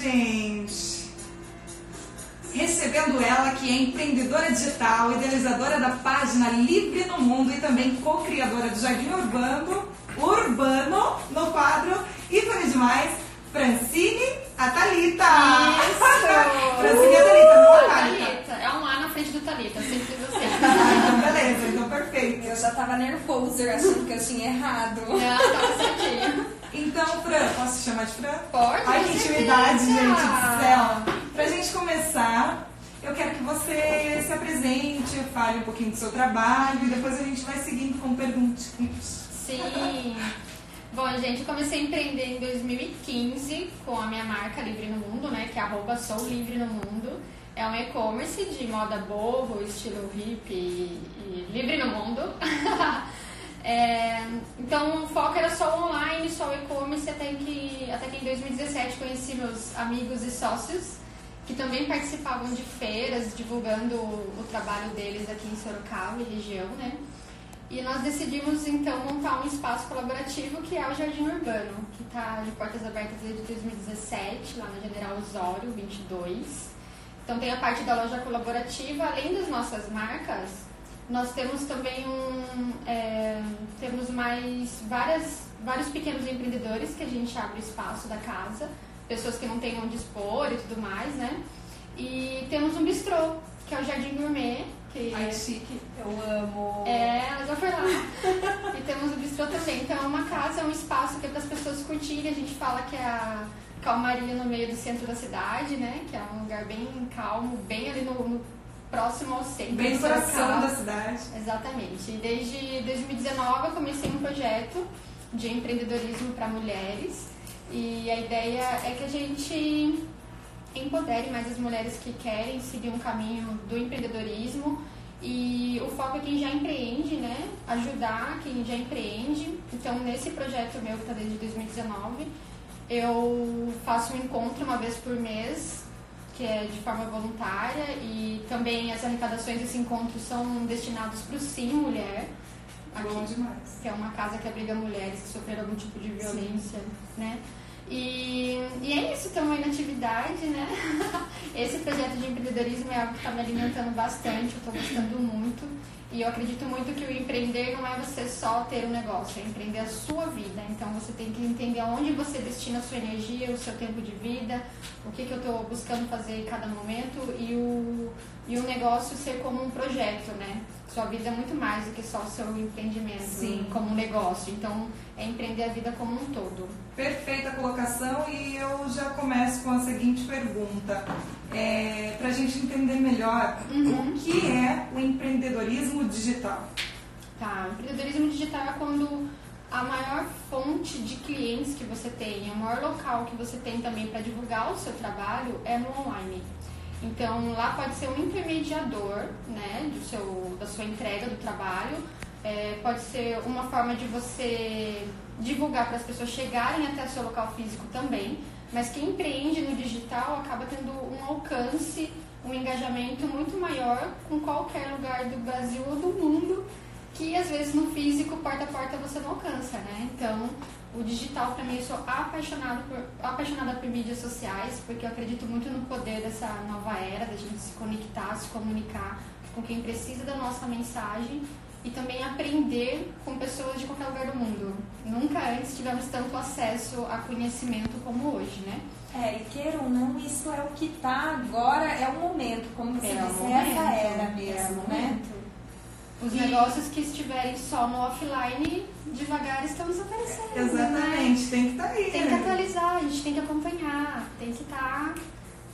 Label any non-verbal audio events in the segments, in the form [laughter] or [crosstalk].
gente? Recebendo ela, que é empreendedora digital, idealizadora da página Livre no Mundo e também co-criadora do Jardim Urbano, Urbano no quadro Ícone Demais, Francine Atalita. Isso! [laughs] Francine Atalita, não a Thalita. Thalita. É um A na frente do Thalita, sempre fiz assim. Ah, [laughs] então beleza, então perfeito. Eu já tava nervoso achando que eu tinha errado. Não, tava certinho. Então, Fran, posso te chamar de Fran? Pode, Ai, que intimidade, gente do céu. Pra gente começar, eu quero que você se apresente, fale um pouquinho do seu trabalho e depois a gente vai seguindo com perguntinhas. Sim. Bom, gente, eu comecei a empreender em 2015 com a minha marca Livre no Mundo, né? Que é arroba Sou Livre no Mundo. É um e-commerce de moda boho, estilo hippie e, e livre no mundo. [laughs] É, então o foco era só online, só o e-commerce, até que, até que em 2017 conheci meus amigos e sócios que também participavam de feiras, divulgando o, o trabalho deles aqui em Sorocaba e região, né? E nós decidimos então montar um espaço colaborativo que é o Jardim Urbano, que está de portas abertas desde 2017, lá na General Osório 22. Então tem a parte da loja colaborativa, além das nossas marcas, nós temos também um, é, temos mais várias, vários pequenos empreendedores que a gente abre espaço da casa, pessoas que não têm onde expor e tudo mais, né? E temos um bistrô, que é o Jardim Gourmet, que Ai, chique. Eu amo. é, ela já foi lá. [laughs] e temos o bistrô também. Então é uma casa, é um espaço que é para as pessoas curtirem. A gente fala que é a calmaria no meio do centro da cidade, né? Que é um lugar bem calmo, bem ali no, no próximo ao centro. Bem de coração da cidade. Exatamente. E desde 2019 eu comecei um projeto de empreendedorismo para mulheres. E a ideia é que a gente empodere mais as mulheres que querem seguir um caminho do empreendedorismo. E o foco é quem já empreende, né? Ajudar quem já empreende. Então, nesse projeto meu que está desde 2019, eu faço um encontro uma vez por mês, que é de forma voluntária. E também as arrecadações desse encontro são destinados para o Sim Mulher, Bom aqui, demais. que é uma casa que abriga mulheres que sofreram algum tipo de violência, né? E, e é isso, estamos aí na atividade, né? [laughs] Esse projeto de empreendedorismo é algo que está me alimentando bastante, eu estou gostando muito. E eu acredito muito que o empreender não é você só ter um negócio, é empreender a sua vida. Então você tem que entender onde você destina a sua energia, o seu tempo de vida, o que, que eu estou buscando fazer em cada momento e o, e o negócio ser como um projeto, né? Sua vida é muito mais do que só o seu empreendimento Sim. como um negócio. Então é empreender a vida como um todo. Perfeita colocação e eu já começo com a seguinte pergunta. É, Para a gente entender melhor Uhum. o que é o empreendedorismo digital. Tá, o empreendedorismo digital é quando a maior fonte de clientes que você tem, o maior local que você tem também para divulgar o seu trabalho é no online. Então lá pode ser um intermediador né, do seu, da sua entrega do trabalho, é, pode ser uma forma de você divulgar para as pessoas chegarem até o seu local físico também, mas quem empreende no digital acaba tendo um alcance, um engajamento muito maior com qualquer lugar do Brasil ou do mundo que às vezes no físico, porta a porta, você não alcança, né? Então, o digital, para mim, eu sou apaixonada por, apaixonada por mídias sociais, porque eu acredito muito no poder dessa nova era, da gente se conectar, se comunicar com quem precisa da nossa mensagem e também aprender com pessoas de qualquer lugar do mundo. Nunca antes tivemos tanto acesso a conhecimento como hoje, né? É, e queira ou não, isso é o que tá agora, é o momento, como você É disse, momento, essa era é o mesmo, né? momento. Os E- negócios que estiverem só no offline, devagar estão desaparecendo. Né? Exatamente, tem que estar aí. Tem que né? atualizar, a gente tem que acompanhar, tem que estar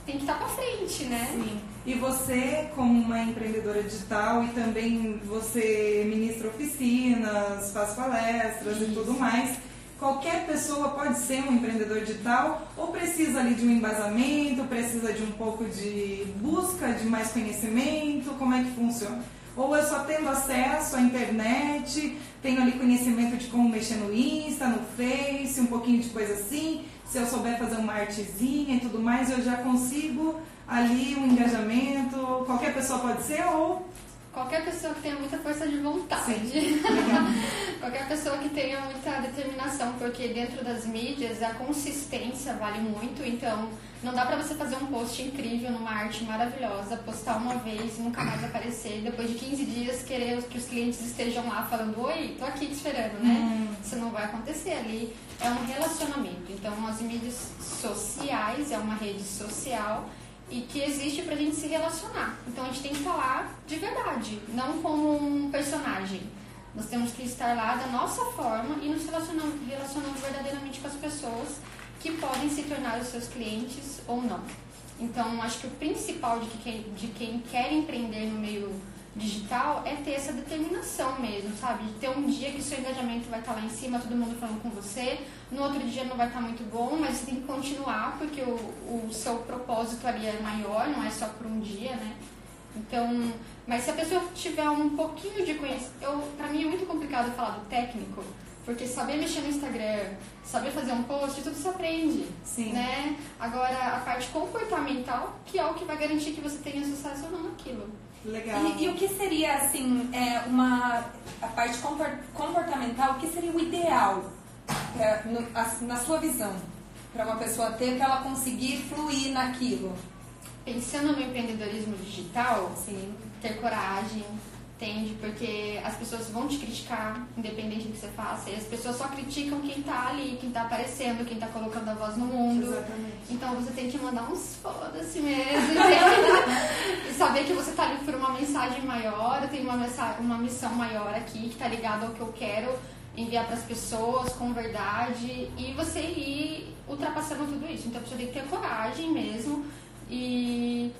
tem que estar pra frente, né? Sim. E você, como uma empreendedora digital e também você ministra oficinas, faz palestras e Isso. tudo mais, qualquer pessoa pode ser um empreendedor digital ou precisa ali de um embasamento, precisa de um pouco de busca de mais conhecimento, como é que funciona? Ou eu só tendo acesso à internet, tenho ali conhecimento de como mexer no Insta, no Face, um pouquinho de coisa assim. Se eu souber fazer uma artezinha e tudo mais, eu já consigo ali um engajamento. Qualquer pessoa pode ser ou qualquer pessoa que tenha muita força de vontade. [laughs] Qualquer pessoa que tenha muita determinação, porque dentro das mídias a consistência vale muito, então não dá pra você fazer um post incrível numa arte maravilhosa, postar uma vez e nunca mais aparecer, depois de 15 dias querer que os clientes estejam lá falando, oi, tô aqui te esperando, né? Hum. Isso não vai acontecer ali. É um relacionamento. Então as mídias sociais é uma rede social e que existe pra gente se relacionar. Então a gente tem que falar de verdade, não como um personagem. Nós temos que estar lá da nossa forma e nos relacionando, relacionando verdadeiramente com as pessoas que podem se tornar os seus clientes ou não. Então acho que o principal de de quem quer empreender no meio digital é ter essa determinação mesmo, sabe? De ter um dia que seu engajamento vai estar lá em cima, todo mundo falando com você, no outro dia não vai estar muito bom, mas você tem que continuar porque o, o seu propósito ali é maior, não é só por um dia, né? Então, mas se a pessoa tiver um pouquinho de conhecimento, eu, pra mim é muito complicado falar do técnico, porque saber mexer no Instagram, saber fazer um post, tudo se aprende, Sim. né? Agora, a parte comportamental, que é o que vai garantir que você tenha sucesso ou não naquilo. Legal. E, e o que seria, assim, é, uma, a parte compor- comportamental, o que seria o ideal, é, no- a- na sua visão, para uma pessoa ter, para ela conseguir fluir naquilo? Pensando no empreendedorismo digital, Sim. ter coragem, entende? Porque as pessoas vão te criticar, independente do que você faça. E as pessoas só criticam quem tá ali, quem tá aparecendo, quem tá colocando a voz no mundo. Exatamente. Então você tem que mandar uns foda-se mesmo, [laughs] e saber que você tá ali por uma mensagem maior, eu tenho uma, uma missão maior aqui, que tá ligada ao que eu quero enviar para as pessoas com verdade e você ir ultrapassando tudo isso. Então pessoa tem que ter coragem mesmo e,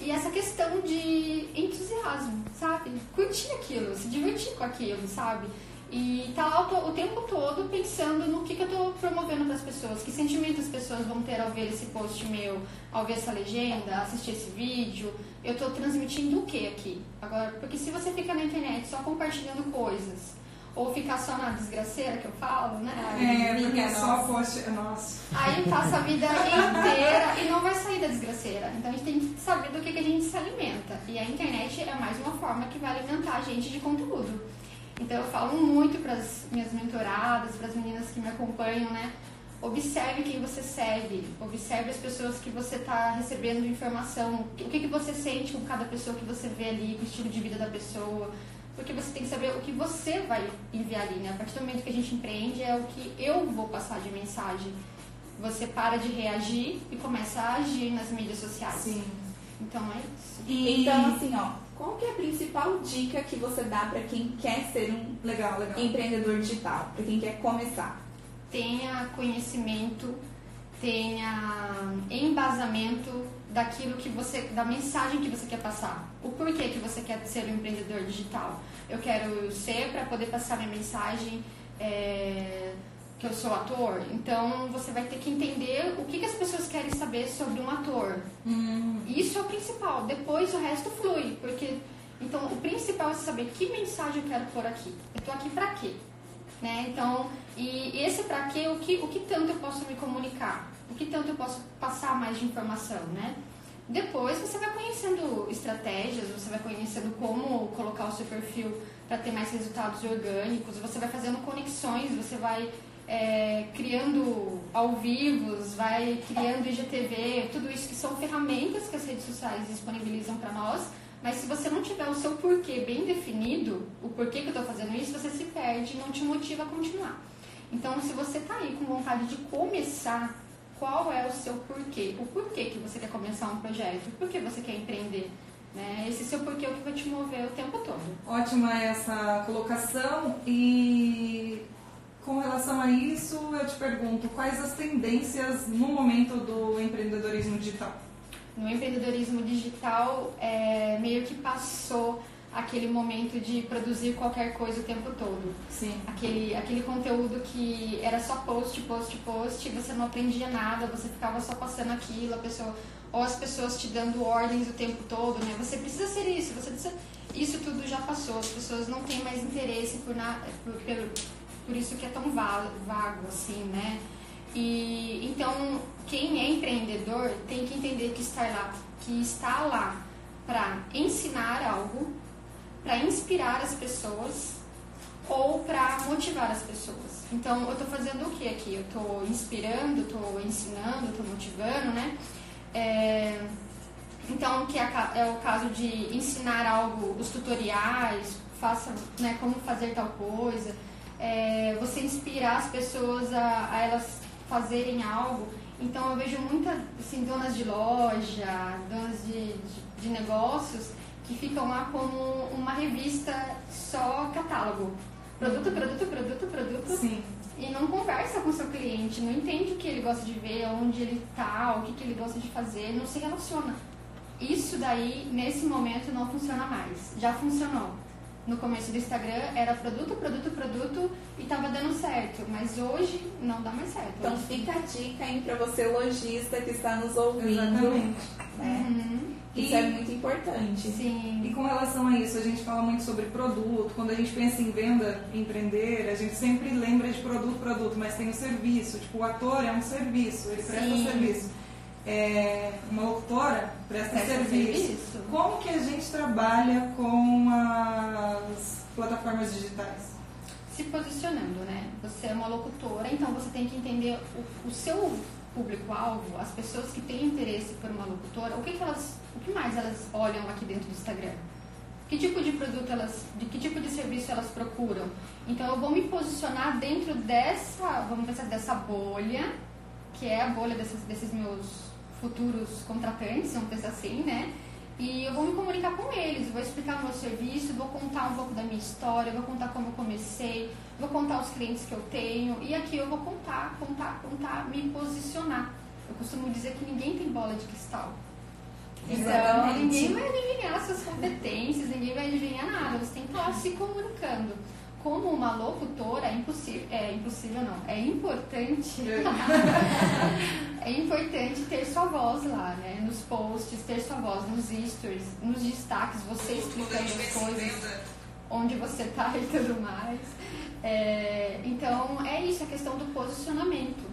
e essa questão de entusiasmo, sabe? Curtir aquilo, se divertir com aquilo, sabe? E tá lá o, o tempo todo pensando no que, que eu tô promovendo para as pessoas, que sentimento as pessoas vão ter ao ver esse post meu, ao ver essa legenda, assistir esse vídeo. Eu tô transmitindo o que aqui? Agora, porque se você fica na internet só compartilhando coisas, ou ficar só na desgraceira que eu falo, né? É, porque é só nossa. post. Nossa. Aí passa a vida inteira e não vai sair da desgraceira. Então a gente tem que saber do que, que a gente se alimenta. E a internet é mais uma forma que vai alimentar a gente de conteúdo. Então eu falo muito para as minhas mentoradas, para as meninas que me acompanham, né? Observe quem você segue, observe as pessoas que você está recebendo informação, o que, que você sente com cada pessoa que você vê ali, com o estilo de vida da pessoa, porque você tem que saber o que você vai enviar ali, né? A partir do momento que a gente empreende é o que eu vou passar de mensagem. Você para de reagir e começa a agir nas mídias sociais. Sim. Então é isso. E... Então, assim, ó, qual que é a principal dica que você dá pra quem quer ser um Legal, legal. empreendedor digital, pra quem quer começar? tenha conhecimento, tenha embasamento daquilo que você, da mensagem que você quer passar. O porquê que você quer ser um empreendedor digital. Eu quero ser para poder passar minha mensagem é, que eu sou ator. Então você vai ter que entender o que, que as pessoas querem saber sobre um ator. Hum, Isso é o principal. Depois o resto flui, porque então o principal é saber que mensagem eu quero pôr aqui. Eu tô aqui pra quê? Né? Então, e esse pra quê, o que, o que tanto eu posso me comunicar? O que tanto eu posso passar mais de informação, né? Depois você vai conhecendo estratégias, você vai conhecendo como colocar o seu perfil para ter mais resultados orgânicos, você vai fazendo conexões, você vai é, criando ao vivos, vai criando IGTV, tudo isso que são ferramentas que as redes sociais disponibilizam para nós, mas se você não tiver o seu porquê bem definido, o porquê que eu estou fazendo isso, você se perde não te motiva a continuar. Então, se você está aí com vontade de começar, qual é o seu porquê? O porquê que você quer começar um projeto? Por que você quer empreender? Né? Esse seu porquê é o que vai te mover o tempo todo. ótima essa colocação. E com relação a isso, eu te pergunto, quais as tendências no momento do empreendedorismo digital? No empreendedorismo digital, é, meio que passou aquele momento de produzir qualquer coisa o tempo todo. Sim. Aquele, aquele conteúdo que era só post, post, post, você não aprendia nada, você ficava só passando aquilo, a pessoa, ou as pessoas te dando ordens o tempo todo, né? Você precisa ser isso, você precisa... Isso tudo já passou, as pessoas não têm mais interesse por, na, por, por, por isso que é tão vago, assim, né? E então quem é empreendedor tem que entender que está lá, que está lá para ensinar algo, para inspirar as pessoas ou para motivar as pessoas. Então, eu estou fazendo o que aqui? Eu estou inspirando, estou ensinando, estou motivando, né? É, então, que é, é, o caso de ensinar algo, os tutoriais, faça, né, como fazer tal coisa. É, você inspirar as pessoas a, a, elas fazerem algo. Então, eu vejo muitas assim, donas de loja, donas de, de, de negócios que ficam lá como uma revista só catálogo. Produto, produto, produto, produto. Sim. E não conversa com o seu cliente, não entende o que ele gosta de ver, onde ele está, o que, que ele gosta de fazer, não se relaciona. Isso daí, nesse momento, não funciona mais. Já funcionou. No começo do Instagram era produto, produto, produto e estava dando certo, mas hoje não dá mais certo. Então fica a dica aí para você lojista que está nos ouvindo. Exatamente. Né? Uhum. Isso é muito importante. Sim. E com relação a isso, a gente fala muito sobre produto. Quando a gente pensa em venda, empreender, a gente sempre lembra de produto, produto, mas tem o serviço. Tipo, o ator é um serviço, ele presta Sim. serviço. É, uma locutora presta, Presta serviço. serviço. Como que a gente trabalha com as plataformas digitais? se posicionando, né? Você é uma locutora, então você tem que entender o, o seu público-alvo, as pessoas que têm interesse por uma locutora, o que, que elas, o que mais elas olham aqui dentro do Instagram? Que tipo de produto elas, de que tipo de serviço elas procuram? Então eu vou me posicionar dentro dessa, vamos pensar dessa bolha, que é a bolha desses, desses meus futuros contratantes, vamos pensar assim, né? E eu vou me comunicar com eles, vou explicar o meu serviço, vou contar um pouco da minha história, vou contar como eu comecei, vou contar os clientes que eu tenho. E aqui eu vou contar, contar, contar, me posicionar. Eu costumo dizer que ninguém tem bola de cristal. Então, Exatamente. ninguém vai adivinhar suas competências, ninguém vai adivinhar nada. Você tem que estar se comunicando. Como uma locutora, é impossível, é impossível não, é importante [laughs] é importante ter sua voz lá, né? Nos posts, ter sua voz, nos stories, nos destaques, você explicando as coisas, onde você tá e tudo mais. É, então, é isso, a questão do posicionamento.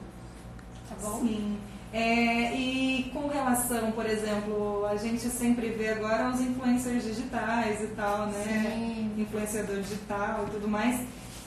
Tá bom? Sim. É, e com relação, por exemplo, a gente sempre vê agora os influencers digitais e tal, né? Sim. Influenciador digital e tudo mais.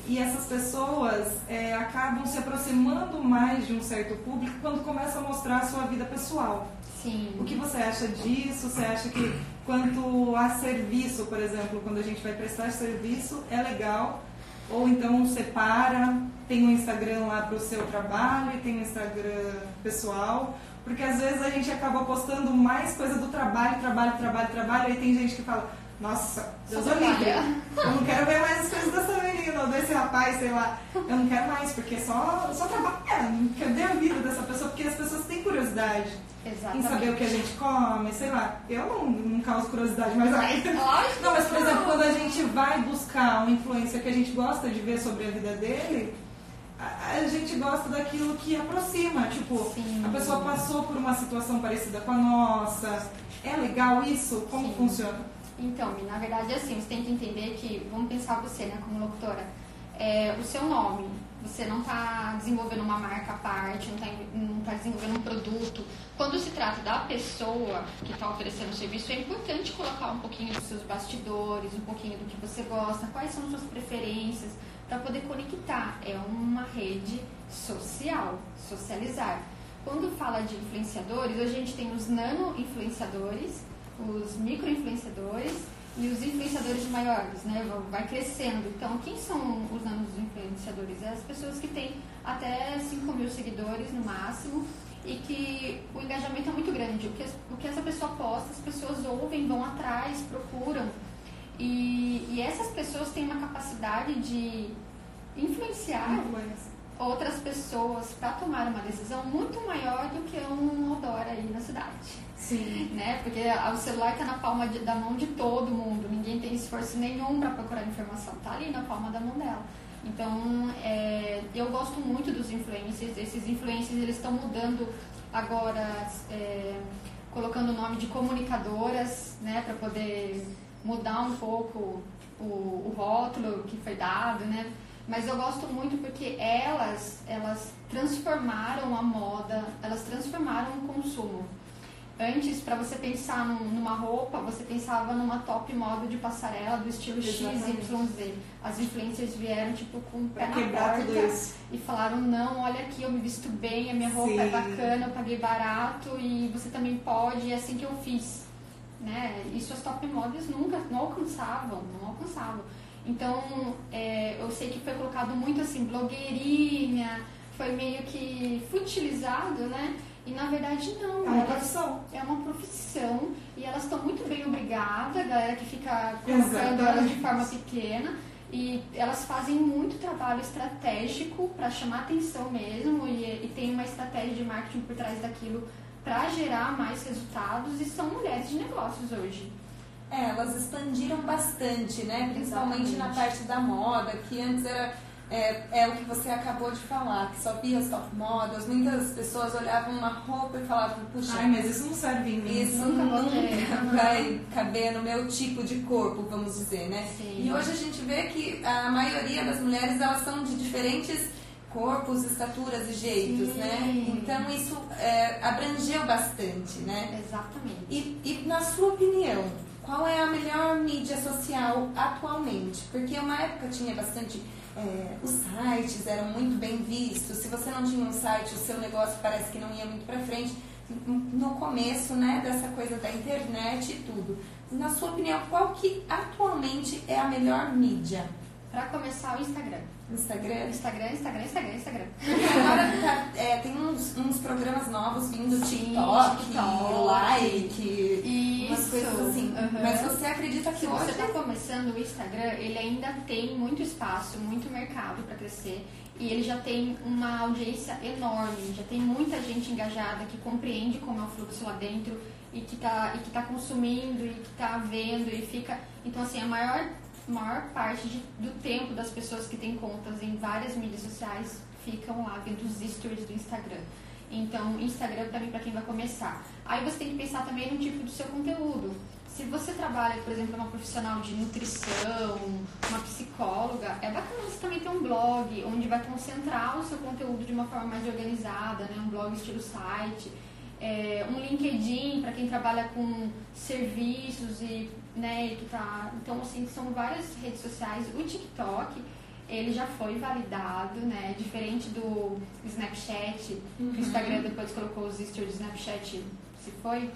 E essas pessoas é, acabam se aproximando mais de um certo público quando começam a mostrar a sua vida pessoal. Sim. O que você acha disso? Você acha que quanto a serviço, por exemplo, quando a gente vai prestar serviço, é legal? Ou então separa, tem um Instagram lá para o seu trabalho e tem um Instagram pessoal? Porque às vezes a gente acaba postando mais coisa do trabalho, trabalho, trabalho, trabalho, e tem gente que fala, nossa, Deus o livre, eu não quero ver mais as coisas dessa menina ou desse rapaz, sei lá. Eu não quero mais, porque só, só trabalha. Cadê a vida dessa pessoa? Porque as pessoas têm curiosidade em Exatamente. saber o que a gente come, sei lá. Eu não, não causo curiosidade, mas ai. Lógico Não, mas por exemplo, quando a gente vai buscar uma influência que a gente gosta de ver sobre a vida dele, a, a gente gosta daquilo que aproxima. Tipo, Sim. a pessoa passou por uma situação parecida com a nossa. É legal isso? Como Sim. funciona? Então, na verdade, assim, você tem que entender que, vamos pensar você, né, como locutora, é, o seu nome, você não está desenvolvendo uma marca à parte, não está não tá desenvolvendo um produto. Quando se trata da pessoa que está oferecendo o serviço, é importante colocar um pouquinho dos seus bastidores, um pouquinho do que você gosta, quais são suas preferências, para poder conectar. É uma rede social, socializar. Quando fala de influenciadores, a gente tem os nano-influenciadores, os micro-influenciadores e os influenciadores maiores, né? Vai crescendo. Então, quem são os nano-influenciadores? É as pessoas que têm até 5 mil seguidores no máximo e que o engajamento é muito grande. O que, o que essa pessoa posta, as pessoas ouvem, vão atrás, procuram. E, e essas pessoas têm uma capacidade de influenciar Influência. Outras pessoas para tomar uma decisão muito maior do que um outdoor aí na cidade. Sim. Né? Porque o celular está na palma de- da mão de todo mundo, ninguém tem esforço nenhum para procurar informação, tá ali na palma da mão dela. Então, é, eu gosto muito dos influencers, esses influencers eles estão mudando agora, é, colocando o nome de comunicadoras, né, para poder mudar um pouco o, o rótulo que foi dado, né? Mas eu gosto muito porque elas, elas transformaram a moda, elas transformaram o consumo. Antes, para você pensar num, numa roupa, você pensava numa top moda de passarela do estilo Exatamente. XYZ. As influencers vieram, tipo, com o pé na porta e falaram, não, olha aqui, eu me visto bem, a minha roupa é Sim. bacana, eu paguei barato e você também pode, e é assim que eu fiz. Né? Isso as top models nunca, não alcançavam, não alcançavam. Então, é, eu sei que foi colocado muito assim, blogueirinha, foi meio que futilizado, né? E na verdade não, É uma profissão. é uma profissão e elas estão muito bem obrigadas, a galera que fica colocando elas de forma pequena. E elas fazem muito trabalho estratégico para chamar atenção mesmo e, e tem uma estratégia de marketing por trás daquilo para gerar mais resultados e são mulheres de negócios hoje. É, elas expandiram bastante, né? Principalmente na Exatamente. parte da moda, que antes era é, é o que você acabou de falar, que só via as top models. Muitas pessoas olhavam uma roupa e falavam, puxa, Ai, mas isso não serve em mim. isso nunca nunca, vou ter. vai caber no meu tipo de corpo, vamos dizer, né? Sim. E hoje a gente vê que a maioria das mulheres elas são de diferentes corpos, estaturas e jeitos, Sim. né? Então isso é, abrangeu bastante, né? Exatamente. E, e na sua opinião, qual é a melhor mídia social atualmente? Porque uma época tinha bastante. é, os sites eram muito bem vistos. Se você não tinha um site, o seu negócio parece que não ia muito para frente. No começo, né, dessa coisa da internet e tudo. Na sua opinião, qual que atualmente é a melhor mídia? Para começar, o Instagram. Instagram? Instagram, Instagram, Instagram, Instagram. [laughs] Agora tá- é, tem uns, uns programas novos vindo, Sim, TikTok, TikTok. like, umas coisas assim. Uhum. Mas você acredita que Se você hoje está começando o Instagram, ele ainda tem muito espaço, muito mercado para crescer e ele já tem uma audiência enorme, já tem muita gente engajada que compreende como é o fluxo lá dentro e que está e que tá consumindo e que está vendo e fica. Então assim a maior maior parte de- do tempo das pessoas que têm contas em várias mídias sociais ficam lá vendo os stories do Instagram. Então, Instagram também para quem vai começar. Aí você tem que pensar também no tipo do seu conteúdo. Se você trabalha, por exemplo, uma profissional de nutrição, uma psicóloga, é bacana você também ter um blog onde vai concentrar o seu conteúdo de uma forma mais organizada, né? Um blog estilo site, é, um LinkedIn para quem trabalha com serviços e, né, que tá, então assim são várias redes sociais. O TikTok ele já foi validado, né? Diferente do Snapchat, que o Instagram depois colocou os stories do Snapchat, se foi.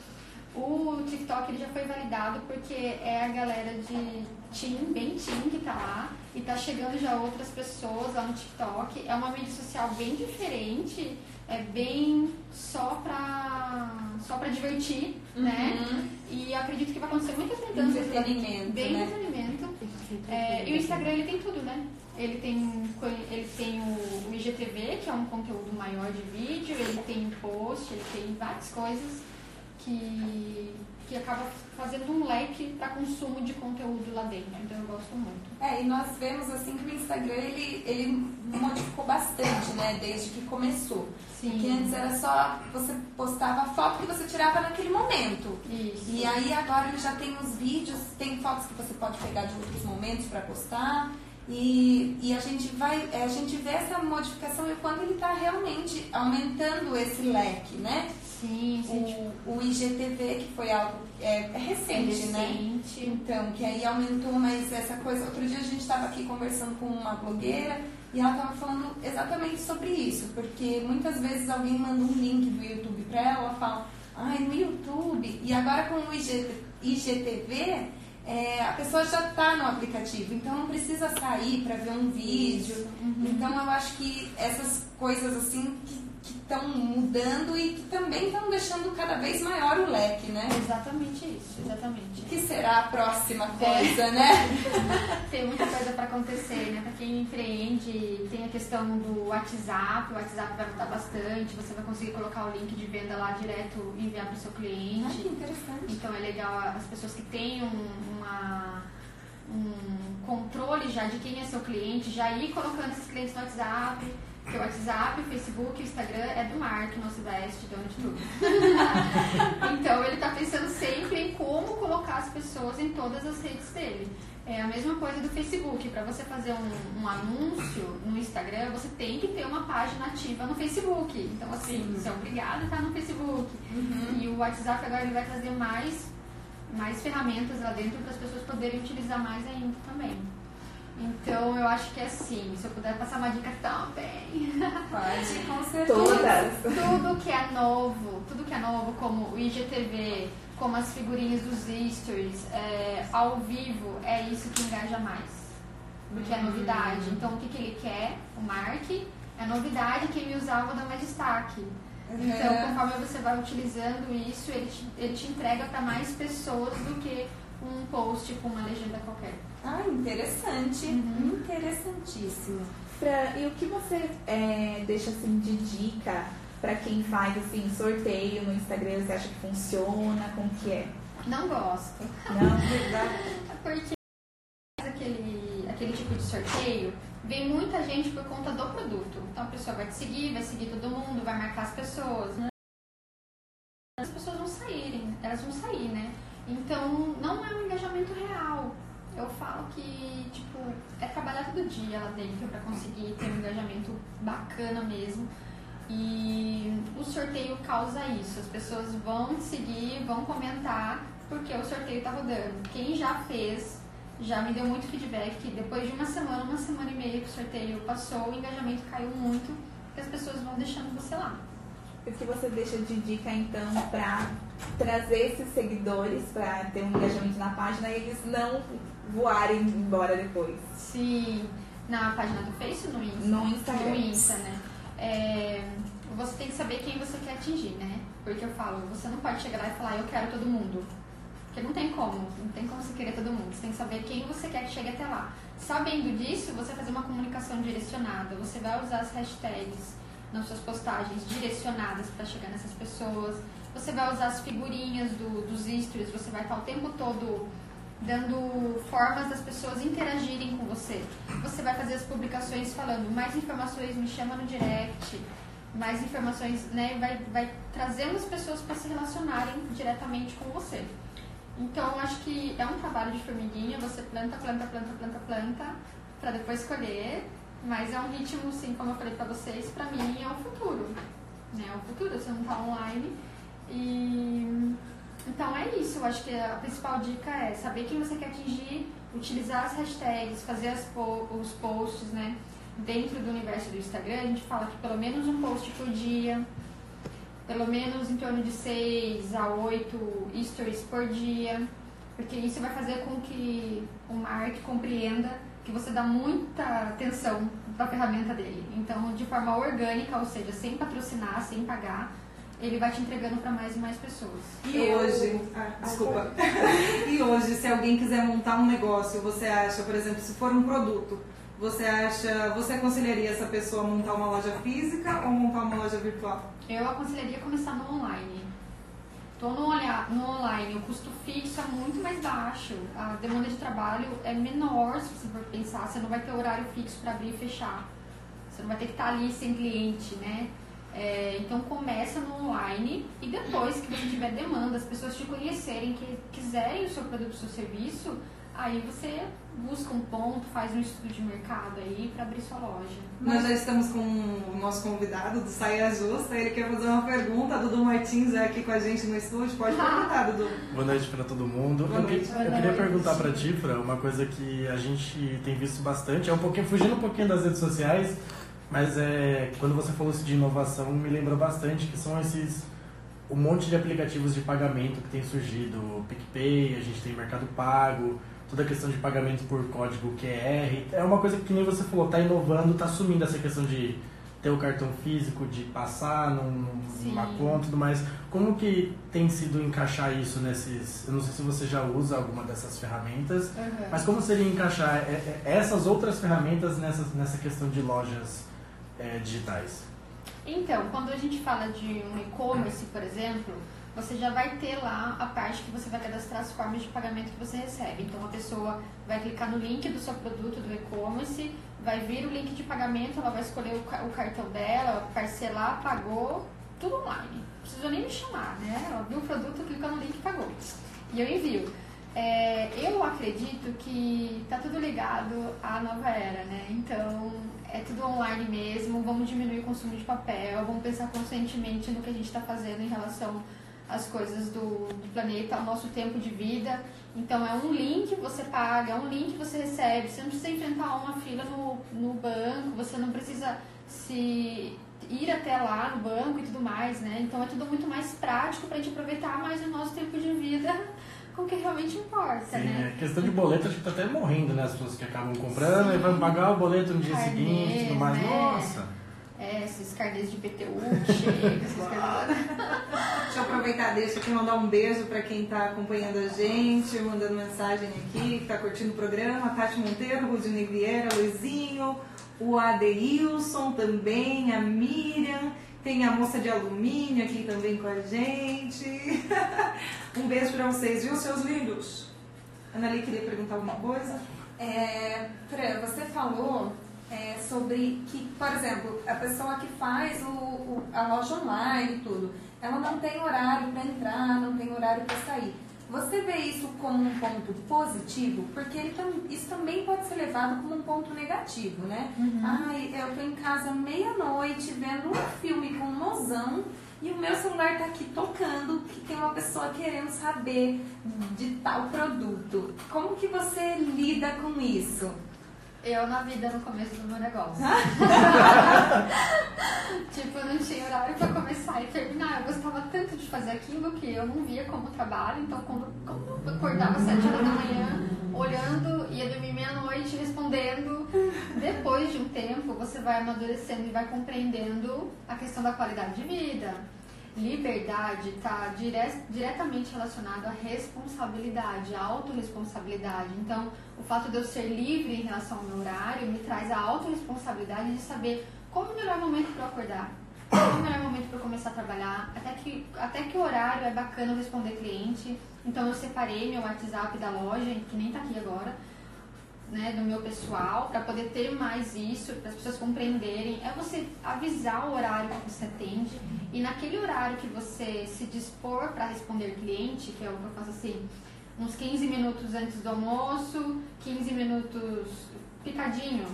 O TikTok ele já foi validado porque é a galera de teen, bem teen que tá lá e tá chegando já outras pessoas lá no TikTok. É uma mídia social bem diferente, é bem só pra, só pra divertir, né? Uhum. E acredito que vai acontecer muitas mudanças. Entretenimento, Bem né? entretenimento. É, e o Instagram ele tem tudo, né? Ele tem, ele tem o, o IGTV, que é um conteúdo maior de vídeo, ele tem post, ele tem várias coisas que, que acaba fazendo um leque para consumo de conteúdo lá dentro. Então eu gosto muito. É, e nós vemos assim que o Instagram ele, ele modificou bastante, né, desde que começou. Porque antes era só você postava a foto que você tirava naquele momento. Isso. E aí agora ele já tem os vídeos, tem fotos que você pode pegar de outros momentos para postar. E, e a gente vai, é, a gente vê essa modificação e quando ele está realmente aumentando esse leque, né? Sim, sim. O, o IGTV, que foi algo é, é é recente, né? recente. Então, que aí aumentou mais essa coisa. Outro dia a gente estava aqui conversando com uma blogueira e ela estava falando exatamente sobre isso, porque muitas vezes alguém manda um link do YouTube para ela, ela fala, ai, no YouTube. E agora com o IG, IGTV, é, a pessoa já está no aplicativo, então não precisa sair para ver um vídeo. Então eu acho que essas coisas assim que estão mudando e que também estão deixando cada vez maior o leque, né? Exatamente isso, exatamente. O que será a próxima coisa, né? [laughs] Tem muita coisa para acontecer, né? Para quem empreende, tem a questão do WhatsApp, o WhatsApp vai mudar bastante, você vai conseguir colocar o link de venda lá direto e enviar para o seu Ai, que cliente. interessante. Então é legal as pessoas que têm um, uma, um controle já de quem é seu cliente, já ir colocando esses clientes no WhatsApp. Porque o WhatsApp, o Facebook, o Instagram é do nosso Best, dono de tudo. [laughs] então ele está pensando sempre em como colocar as pessoas em todas as redes dele. É a mesma coisa do Facebook. Para você fazer um, um, anúncio no Instagram, você tem que ter uma página ativa no Facebook. Então, assim, Sim. você é obrigado a estar no Facebook. Uhum. E o WhatsApp agora ele vai trazer mais, mais ferramentas lá dentro para as pessoas poderem utilizar mais ainda também. Então eu acho que é assim, se eu puder passar uma dica também. Pode, com certeza. Todas. Tudo que é novo, tudo que é novo, como o IGTV, como as figurinhas dos stories, é, ao vivo, é isso que engaja mais. Porque é uhum. novidade. Então o que, que ele quer? O Mark é novidade, quem me usar vou dar mais destaque. Então, uhum. conforme você vai utilizando isso, ele te, ele te entrega para mais pessoas do que um post com uma legenda qualquer. Ah, interessante. Uhum. Interessantíssimo. Pra, e o que você é, deixa assim de dica para quem faz assim sorteio no Instagram? Você acha que funciona? Como que é? Não gosto. Não, verdade. [laughs] Porque aquele, aquele tipo de sorteio vem muita gente por conta do produto. Então a pessoa vai te seguir, vai seguir todo mundo, vai marcar as pessoas, né? As pessoas vão saírem, elas vão sair, né? Então não é um engajamento real eu falo que, tipo, é trabalhar todo dia lá dentro para conseguir ter um engajamento bacana mesmo. E o sorteio causa isso. As pessoas vão seguir, vão comentar, porque o sorteio tá rodando. Quem já fez, já me deu muito feedback depois de uma semana, uma semana e meia que o sorteio passou, o engajamento caiu muito, porque as pessoas vão deixando você lá. O que você deixa de dica então para trazer esses seguidores para ter um engajamento na página e eles não voarem embora depois. Sim, na página do Face ou no Insta? No Instagram. No Insta, né? É, você tem que saber quem você quer atingir, né? Porque eu falo, você não pode chegar lá e falar, eu quero todo mundo. Porque não tem como, não tem como você querer todo mundo. Você tem que saber quem você quer que chegue até lá. Sabendo disso, você fazer uma comunicação direcionada. Você vai usar as hashtags nas suas postagens direcionadas para chegar nessas pessoas. Você vai usar as figurinhas do, dos stories, você vai estar o tempo todo dando formas das pessoas interagirem com você. Você vai fazer as publicações falando mais informações, me chama no direct, mais informações, né? Vai, vai trazendo as pessoas para se relacionarem diretamente com você. Então, acho que é um trabalho de formiguinha, você planta, planta, planta, planta, planta, para depois colher, mas é um ritmo, sim, como eu falei para vocês, para mim é o futuro. Né? É o futuro, você não está online e então é isso, eu acho que a principal dica é saber quem você quer atingir, utilizar as hashtags, fazer po os posts, né? Dentro do universo do Instagram, a gente fala que pelo menos um post por dia, pelo menos em torno de 6 a 8 stories por dia, porque isso vai fazer com que o Mark compreenda que você dá muita atenção para a ferramenta dele. Então, de forma orgânica, ou seja, sem patrocinar, sem pagar, ele vai te entregando para mais e mais pessoas. E eu... hoje, ah, desculpa. [laughs] e hoje, se alguém quiser montar um negócio, você acha, por exemplo, se for um produto, você acha, você aconselharia essa pessoa a montar uma loja física ou montar uma loja virtual? Eu aconselharia começar no online. Tô no, no online, o custo fixo é muito mais baixo, a demanda de trabalho é menor, se você for pensar, você não vai ter horário fixo para abrir e fechar. Você não vai ter que estar ali sem cliente, né? É, então começa no online e depois que você tiver demanda, as pessoas te conhecerem, que quiserem o seu produto, o seu serviço, aí você busca um ponto, faz um estudo de mercado aí para abrir sua loja. Nós já estamos com o nosso convidado do Saia Justa, ele quer fazer uma pergunta, Dudu Martins é aqui com a gente no estúdio, pode perguntar, Dudu. [laughs] Boa noite para todo mundo. Boa noite. Eu, eu queria perguntar para ti, Fra, uma coisa que a gente tem visto bastante, é um pouquinho fugindo um pouquinho das redes sociais, mas é, quando você falou de inovação, me lembrou bastante que são esses um monte de aplicativos de pagamento que tem surgido, o PicPay, a gente tem Mercado Pago, toda a questão de pagamento por código QR. É uma coisa que nem você falou, está inovando, está assumindo essa questão de ter o cartão físico, de passar num, numa conta e tudo mais. Como que tem sido encaixar isso nesses... Eu não sei se você já usa alguma dessas ferramentas, uhum. mas como seria encaixar é, é, essas outras ferramentas nessa, nessa questão de lojas é, digitais? Então, quando a gente fala de um e-commerce, por exemplo, você já vai ter lá a parte que você vai cadastrar as formas de pagamento que você recebe. Então, a pessoa vai clicar no link do seu produto do e-commerce, vai vir o link de pagamento, ela vai escolher o, cartão dela, parcelar, pagou, tudo online. Não precisou nem me chamar, né? Ela viu o produto, clicou no link e pagou. E eu envio. É, eu acredito que tá tudo ligado à nova era, né? Então é tudo online mesmo, vamos diminuir o consumo de papel, vamos pensar conscientemente no que a gente está fazendo em relação às coisas do, do planeta, ao nosso tempo de vida. Então é um link você paga, é um link você recebe, você não precisa enfrentar uma fila no, no banco, você não precisa se ir até lá no banco e tudo mais, né? Então é tudo muito mais prático para a gente aproveitar mais o nosso tempo de vida com o que realmente importa, Sim, né? é questão de boleto, acho que tá até morrendo, né? As pessoas que acabam comprando Sim. e vão pagar o boleto no dia seguinte e tudo mais. né? Nossa! É, esses carnês de PTU que chegam, essas coisas. [laughs] [laughs] Deixa eu aproveitar, deixa aqui mandar um beijo para quem está acompanhando a gente, mandando mensagem aqui, que está curtindo o programa. Tati Monteiro, Rudinei Vieira, Luizinho, o Adeilson também, a Miriam, tem a moça de alumínio aqui também com a gente. [laughs] um beijo para vocês, viu, seus lindos? Ana queria perguntar alguma coisa? É, Fran, você falou é, sobre que, por exemplo, a pessoa que faz o, o- a loja online e tudo, ela não tem horário para entrar, não tem horário para sair. Você vê isso como um ponto positivo? Porque ele isso também pode ser levado como um ponto negativo, né? Ai, eu tô em casa meia-noite vendo um filme com um mozão e o meu celular tá aqui tocando que tem uma pessoa querendo saber de tal produto. Como que você lida com isso? Eu na vida no começo do meu negócio. [laughs] tipo, eu não tinha horário pra começar e terminar. Eu gostava tanto de fazer aquilo que eu não via como trabalho. Então, quando, quando eu acordava às 7 horas da manhã, olhando, ia dormir meia-noite respondendo. Depois de um tempo, você vai amadurecendo e vai compreendendo a questão da qualidade de vida. Liberdade está dire diretamente relacionado à responsabilidade, à autorresponsabilidade. Então, o fato de eu ser livre em relação ao meu horário me traz a autorresponsabilidade de saber qual é o melhor momento para acordar, qual é o melhor momento para começar a trabalhar, até que, até que horário é bacana responder cliente. Então, eu separei meu WhatsApp da loja, que nem está aqui agora, né, do meu pessoal, para poder ter mais isso, para as pessoas compreenderem. É você avisar o horário que você atende e naquele horário que você se dispor para responder cliente, que é o que eu faço assim, uns 15 minutos antes do almoço, 15 minutos picadinho.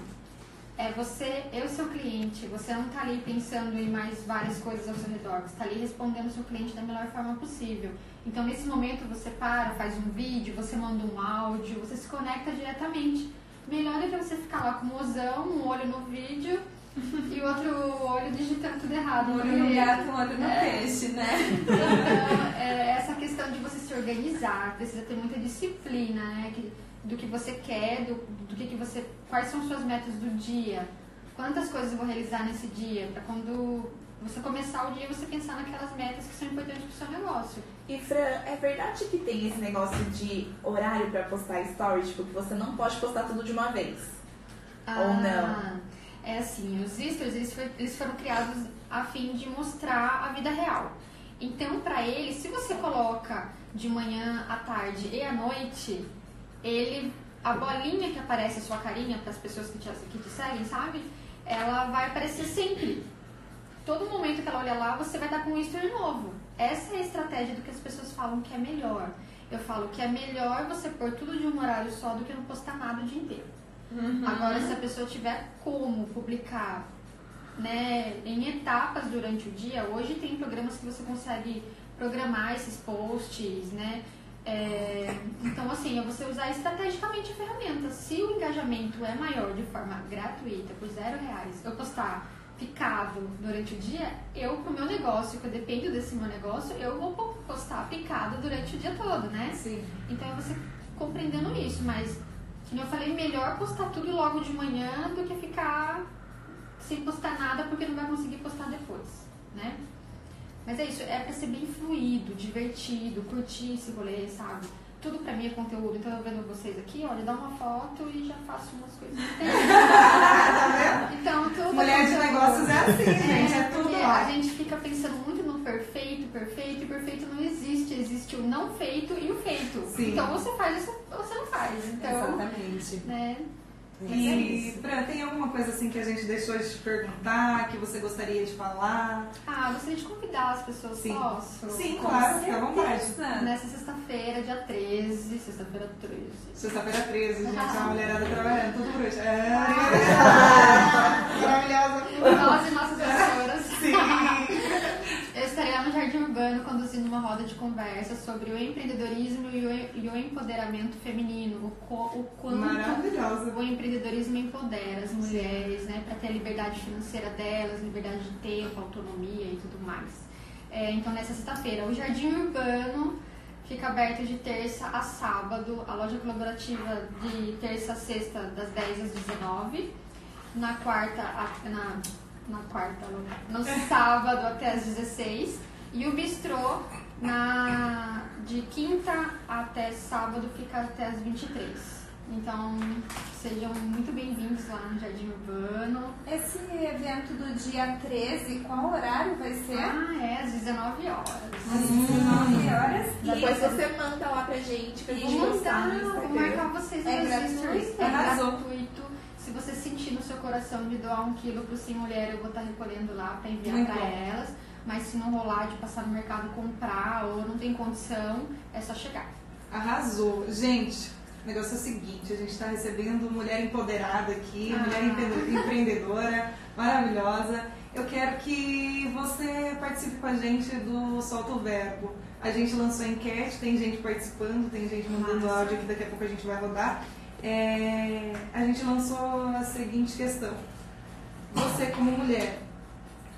É você, eu seu cliente, você não está ali pensando em mais várias coisas ao seu redor, você está ali respondendo o seu cliente da melhor forma possível. Então, nesse momento, você para, faz um vídeo, você manda um áudio, você se conecta diretamente. Melhor do que você ficar lá com o mozão, um olho no vídeo [laughs] e o outro olho digitando tudo errado. Um olho no gato, um olho no É. peixe, né? Então, é, essa questão de você se organizar, precisa ter muita disciplina, né? Do que você quer, do, do que, que você. Quais são suas metas do dia? Quantas coisas eu vou realizar nesse dia? Para quando você começar o dia, você pensar naquelas metas que são importantes para o seu negócio. E Fran, é verdade que tem esse negócio de horário pra postar stories, tipo, que você não pode postar tudo de uma vez? Ou não? É assim, os stories eles, foi- eles foram criados a fim de mostrar a vida real. Então, para eles, se você coloca de manhã, à tarde e à noite, ele a bolinha que aparece a sua carinha para as pessoas que te, que te seguem, sabe? Ela vai aparecer sempre. Todo momento que ela olha lá, você vai estar com um story novo. Essa é a estratégia do que as pessoas falam que é melhor. Eu falo que é melhor você pôr tudo de um horário só do que não postar nada o dia inteiro. Agora, se a pessoa tiver como publicar né, em etapas durante o dia, hoje tem programas que você consegue programar esses posts, né? É, então, assim, é você usar estrategicamente a ferramenta. Se o engajamento é maior de forma gratuita, por zero reais, eu postar picado durante o dia, eu, pro meu negócio, que eu dependo desse meu negócio, eu vou po- postar picado durante o dia todo, né? Sim. Então é você compreendendo isso, mas como eu falei, melhor postar tudo logo de manhã do que ficar sem postar nada porque não vai conseguir postar depois, né? Mas é isso, é pra ser bem fluido, divertido, curtir esse rolê, sabe? Tudo pra mim é conteúdo, então eu vendo vocês aqui, olha, dá uma foto e já faço umas coisas. [laughs] então, tudo Mulher de negócios é assim, [laughs] gente, é tudo porque lá. a gente fica pensando muito no perfeito, perfeito, e perfeito não existe. Existe o não feito e o feito. Sim. Então você faz ou você não faz. Então, Exatamente. né? É E, isso. Fran, tem alguma coisa assim que a gente deixou de te perguntar, que você gostaria de falar? Ah, gostaria de convidar as pessoas, Sim. posso? Sim, Com claro, fica à vontade. Nessa sexta-feira, dia 13, sexta-feira 13. Sexta-feira 13, gente, a [laughs] mulherada trabalhando, tudo por hoje. É, [laughs] maravilhosa. Nós e nossas [laughs] assessoras. Sim. Eu estarei lá no Jardim Urbano conduzindo uma roda de conversa sobre o empreendedorismo e o, e o empoderamento feminino, o, co- o quanto o empreendedorismo empodera as mulheres, né, para ter a liberdade financeira delas, liberdade de tempo, autonomia e tudo mais. É, então, nessa sexta-feira, o Jardim Urbano fica aberto de terça a sábado, a loja colaborativa de terça a sexta, das 10 às 19 na quarta, na, na quarta, no sábado até às 16 e o bistrô na, de quinta até sábado fica até às 23. Então, sejam muito bem-vindos lá no Jardim Urbano. Esse evento do dia 13, qual horário vai ser? Ah, é, às 19 horas. Às 19 horas. Depois E você manda lá pra gente, pra gente Vou postar vou marcar vocês É nos gratuito? É Arrasou. gratuito. Se você sentir no seu coração de doar um quilo pro Sim Mulher, eu vou estar recolhendo lá para enviar Muito para bom. elas. Mas se não rolar de passar no mercado comprar ou não tem condição, é só chegar. Arrasou. Gente, o negócio é o seguinte, a gente está recebendo mulher empoderada aqui, Ah. mulher empre- empreendedora, maravilhosa. Eu quero que você participe com a gente do Solta o Verbo. A gente lançou a enquete, tem gente participando, tem gente mandando Massa. áudio que daqui a pouco a gente vai rodar. É, a gente lançou a seguinte questão. Você como mulher,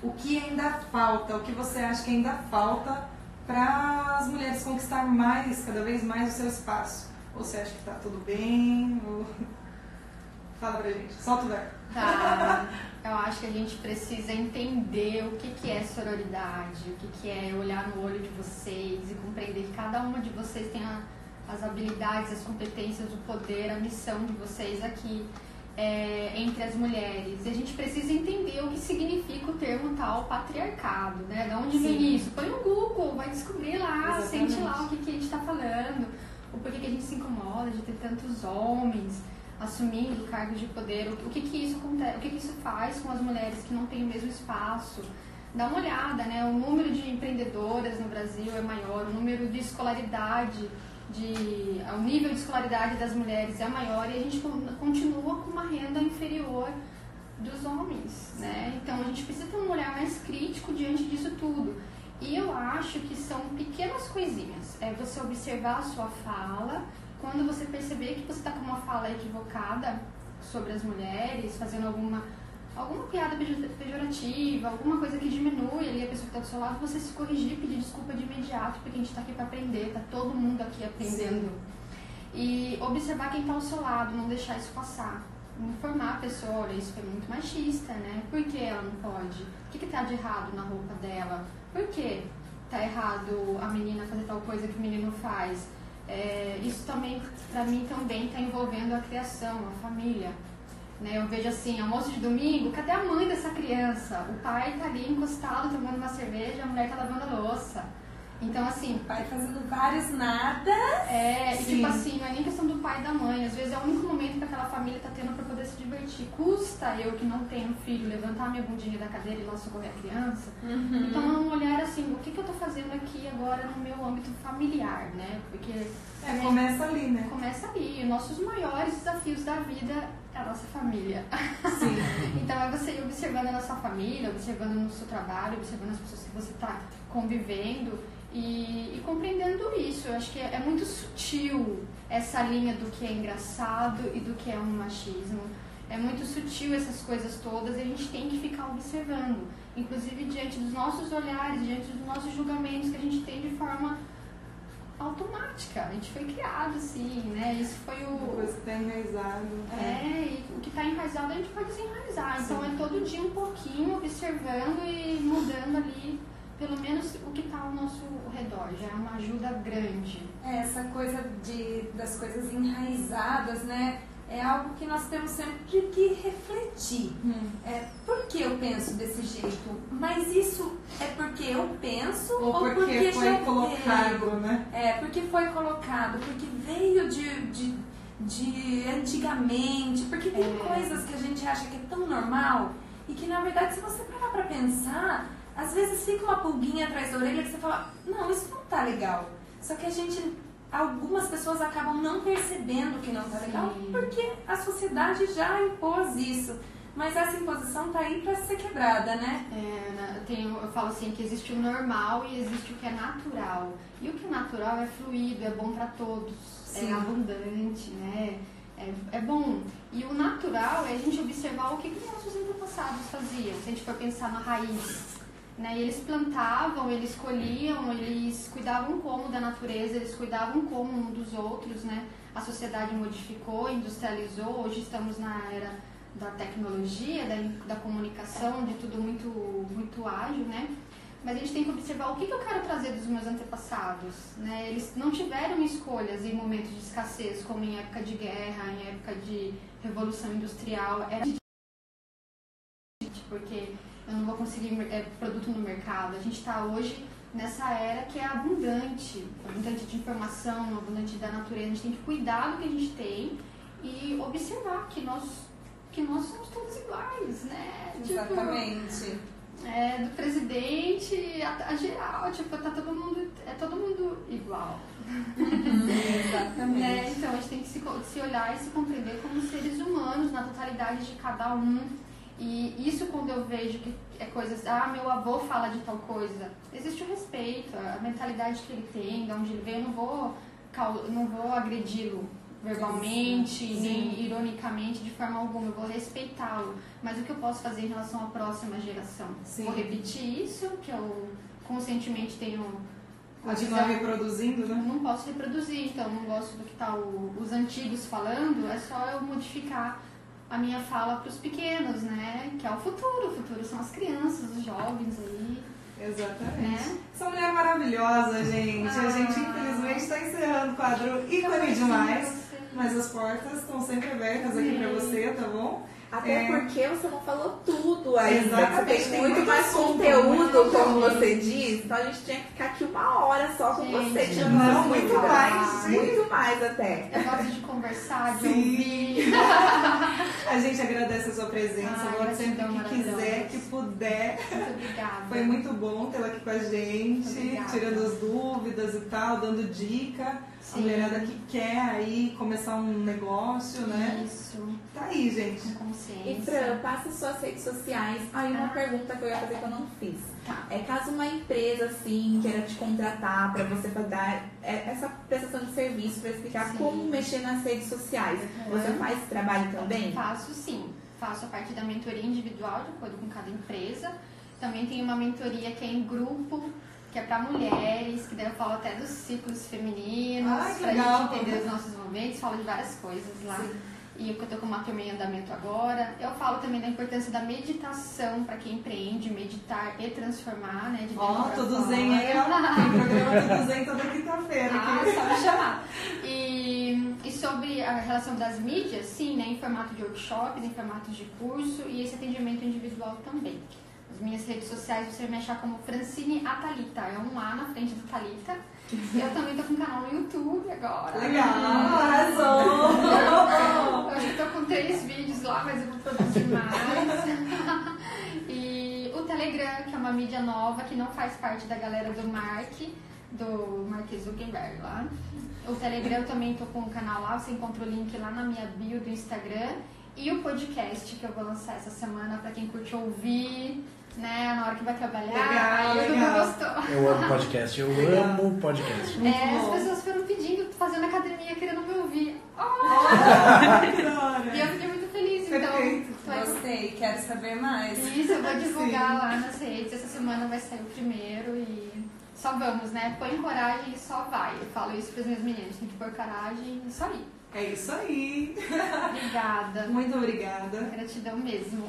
o que ainda falta, o que você acha que ainda falta para as mulheres conquistar mais, cada vez mais o seu espaço? Ou você acha que está tudo bem? Ou... [laughs] Fala pra gente, solta o verbo. Tá. Eu acho que a gente precisa entender o que, que é sororidade, o que, que é olhar no olho de vocês e compreender que cada uma de vocês tem a- as habilidades, as competências, o poder, a missão de vocês aqui é, entre as mulheres. E a gente precisa entender o que significa o termo tal patriarcado, né? De onde vem isso? Põe no Google, vai descobrir lá, Exatamente. sente lá o que, que a gente está falando, o porquê que a gente se incomoda de ter tantos homens assumindo cargos de poder, o, o que que isso acontece, o que que isso faz com as mulheres que não têm o mesmo espaço. Dá uma olhada, né? O número de empreendedoras no Brasil é maior, o número de escolaridade, de, o nível de escolaridade das mulheres é maior e a gente con- continua com uma renda inferior dos homens, né? Então a gente precisa ter um olhar mais crítico diante disso tudo. E eu acho que são pequenas coisinhas. É você observar a sua fala, quando você perceber que você está com uma fala equivocada sobre as mulheres, fazendo alguma alguma piada pejo- pejorativa, alguma coisa que diminui ali a pessoa que está do seu lado, você se corrigir, pedir desculpa de imediato, porque a gente está aqui para aprender, tá todo mundo aqui aprendendo. E observar quem está ao seu lado, não deixar isso passar. Informar a pessoa, olha, isso foi muito machista, né? Por que ela não pode? O que está de errado na roupa dela? Por que tá errado a menina fazer tal coisa que o menino faz? É, isso também, para mim, também está envolvendo a criação, a família. Né? Eu vejo assim, almoço de domingo, cadê a mãe dessa criança? O pai tá ali encostado tomando uma cerveja, a mulher tá lavando a louça. Então, assim, O pai fazendo vários nada. é, e Sim. tipo assim, não é nem questão do pai e da mãe. Às vezes é o único momento que aquela família tá tendo pra poder se divertir. Custa eu que não tenho filho levantar minha bundinha da cadeira e lá socorrer a criança. Então é um olhar assim, o que, que eu tô fazendo aqui agora no meu âmbito familiar, né? Porque É, começa ali, né? começa aí. Nossos maiores desafios da vida é a nossa família. Sim. [laughs] Então é você ir observando a nossa família, observando no seu trabalho, observando as pessoas que você está convivendo e, e compreendendo isso. Eu acho que é, é muito sutil essa linha do que é engraçado e do que é um machismo. É muito sutil essas coisas todas e a gente tem que ficar observando. Inclusive diante dos nossos olhares, diante dos nossos julgamentos que a gente tem de forma automática. A gente foi criado assim, né? Isso foi o, coisa que tá enraizado. é, e o que está enraizado a gente pode desenraizar. Então é todo dia um pouquinho, observando e mudando ali, pelo menos o que está ao nosso redor. Já é uma ajuda grande. É, essa coisa de, das coisas enraizadas, né? É algo que nós temos sempre que refletir. É, por que eu penso desse jeito? Mas isso é porque eu penso Ou porque foi já colocado, veio? né? É, porque foi colocado, porque veio de, de, de antigamente, porque tem É. coisas que a gente acha que é tão normal e que na verdade, se você parar pra pensar, às vezes fica uma pulguinha atrás da orelha que você fala, não, isso não tá legal. Só que a gente, algumas pessoas acabam não percebendo que não tá legal Sim. porque a sociedade já impôs isso. Mas essa imposição tá aí pra ser quebrada, né? É, né, eu, tenho, eu falo assim que existe o normal e existe o que é natural. E o que é natural é fluido, é bom para todos, Sim. é abundante, né? É, é bom. E o natural é a gente observar o que, que nossos antepassados faziam, se a gente for pensar na raiz. Né? E eles plantavam, eles colhiam, eles cuidavam como da natureza, eles cuidavam como um dos outros, né? A sociedade modificou, industrializou, hoje estamos na era da tecnologia, da, da comunicação, de tudo muito, muito ágil, né? Mas a gente tem que observar o que, que eu quero trazer dos meus antepassados, né? Eles não tiveram escolhas em momentos de escassez, como em época de guerra, em época de revolução industrial. Era porque eu não vou conseguir é, produto no mercado. A gente está hoje nessa era que é abundante, abundante de informação, abundante da natureza. A gente tem que cuidar do que a gente tem e observar que nós que nós somos todos iguais, né? Tipo, Exatamente. é, do presidente a, a geral, tipo, tá todo mundo, é todo mundo igual. Exatamente. [laughs] Né? Então a gente tem que se, se olhar e se compreender como seres humanos na totalidade de cada um. E isso quando eu vejo que é coisas, ah, meu avô fala de tal coisa, existe o respeito, a mentalidade que ele tem, de onde ele veio, eu não vou, não vou agredi-lo verbalmente, nem ironicamente, de forma alguma, eu vou respeitá-lo. Mas o que eu posso fazer em relação à próxima geração? Sim. Vou repetir isso, que eu conscientemente tenho a Continuar reproduzindo, eu né? não posso reproduzir, então não gosto do que tá o- os antigos falando, é só eu modificar a minha fala para os pequenos, né? Que é o futuro, o futuro são as crianças, os jovens aí, Exatamente. né? Essa mulher é maravilhosa, gente. A Ah. gente, infelizmente, está encerrando o quadro ícone demais. Mas as portas estão sempre abertas aqui pra você, tá bom? Até É. porque você não falou tudo ainda. Exatamente, Você tem muito, muito mais assunto, conteúdo, muito como você diz. Então a gente tinha que ficar aqui uma hora só com Gente, você. tirando não, suas muito mais. Muito mais até. Eu gosto de conversar, de Sim. ouvir. [laughs] A gente agradece a sua presença. Ai, Volte sempre que quiser, que puder. Muito obrigada. Foi muito bom tê-la aqui com a gente, Obrigada. tirando as dúvidas e tal, dando dica. A Sim. mulherada que quer aí começar um negócio, né? Isso, Tá aí, gente. com consciência. E Fran, passa suas redes sociais. Aí uma Ah. pergunta que eu ia fazer que eu não fiz. Tá. É caso uma empresa assim queira te contratar para você dar é, essa prestação de serviço para explicar Sim. como mexer nas redes sociais. Uhum. Você faz esse trabalho também? Faço sim. Faço a parte da mentoria individual, de acordo com cada empresa. Também tem uma mentoria que é em grupo, que é para mulheres, que daí eu falo até dos ciclos femininos, Ai, pra legal. gente entender os nossos movimentos, falo de várias coisas lá. Sim. E eu tô com uma turma em andamento agora. Eu falo também da importância da meditação para quem empreende, meditar e transformar, né? Ó, pra tudo zen aí, ó. Tem [laughs] programa Tudo Zen toda quinta-feira Ah, só me chamar. E, e sobre a relação das mídias, sim, né, em formato de workshop, em formato de curso e esse atendimento individual também. As minhas redes sociais você vai me achar como Francine Atalita, é um A na frente do Talita. Eu também tô com um canal no YouTube agora. Legal, arrasou! Eu acho que tô com três vídeos lá, mas eu vou produzir mais. [laughs] e o Telegram, que é uma mídia nova que não faz parte da galera do Mark, do Mark Zuckerberg lá. O Telegram eu também tô com um canal lá, você encontra o link lá na minha bio do Instagram. E o podcast que eu vou lançar essa semana pra quem curte ouvir, né, na hora que vai trabalhar. Legal, legal. gostou. Eu amo podcast, eu Legal. amo podcast. Muito É, as bom. pessoas foram pedindo, fazendo academia, querendo me ouvir. Da E eu fiquei muito feliz, então. Perfeito. aí com- Gostei, quero saber mais. Isso, eu vou divulgar Sim. lá nas redes. Essa semana vai sair o primeiro e só vamos, né? Põe coragem e só vai. Eu falo isso para os meus meninos. Tem que pôr coragem e só ir. É isso aí. Obrigada. Muito obrigada. Gratidão mesmo.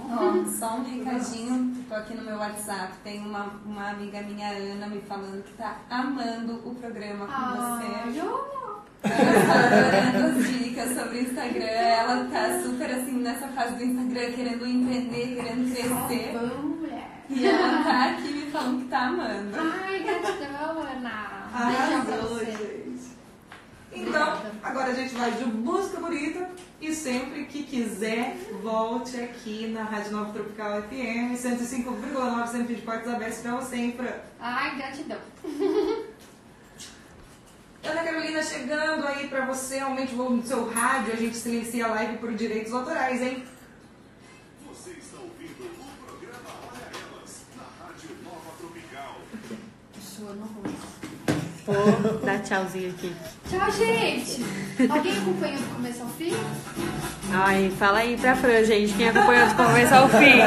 Só um recadinho, aqui no meu WhatsApp, tem uma, uma amiga minha, Ana, me falando que tá amando o programa com Ai, você. eu- Ela tá adorando as dicas sobre Instagram, ela tá super assim nessa fase do Instagram, querendo empreender, querendo crescer. Vamos, mulher. E ela tá aqui me falando que tá amando. Ai, gratidão, Ana. Arrasou, gente. Então, agora a gente vai de Busca Bonita e sempre que quiser, volte aqui na Rádio Nova Tropical FM 105,9, sempre de portas abertas pra você, hein, Fran? Ai, gratidão. [laughs] Ana Carolina chegando aí pra você, aumente o volume do seu rádio, a gente silencia a live por direitos autorais, hein? Você está ouvindo o programa Olha Elas, na Rádio Nova Tropical. Ruim. Vou dar tchauzinho aqui. Tchau, gente! Alguém acompanhou do começo ao fim? Ai, fala aí pra Fran, gente, quem acompanhou do começo ao fim.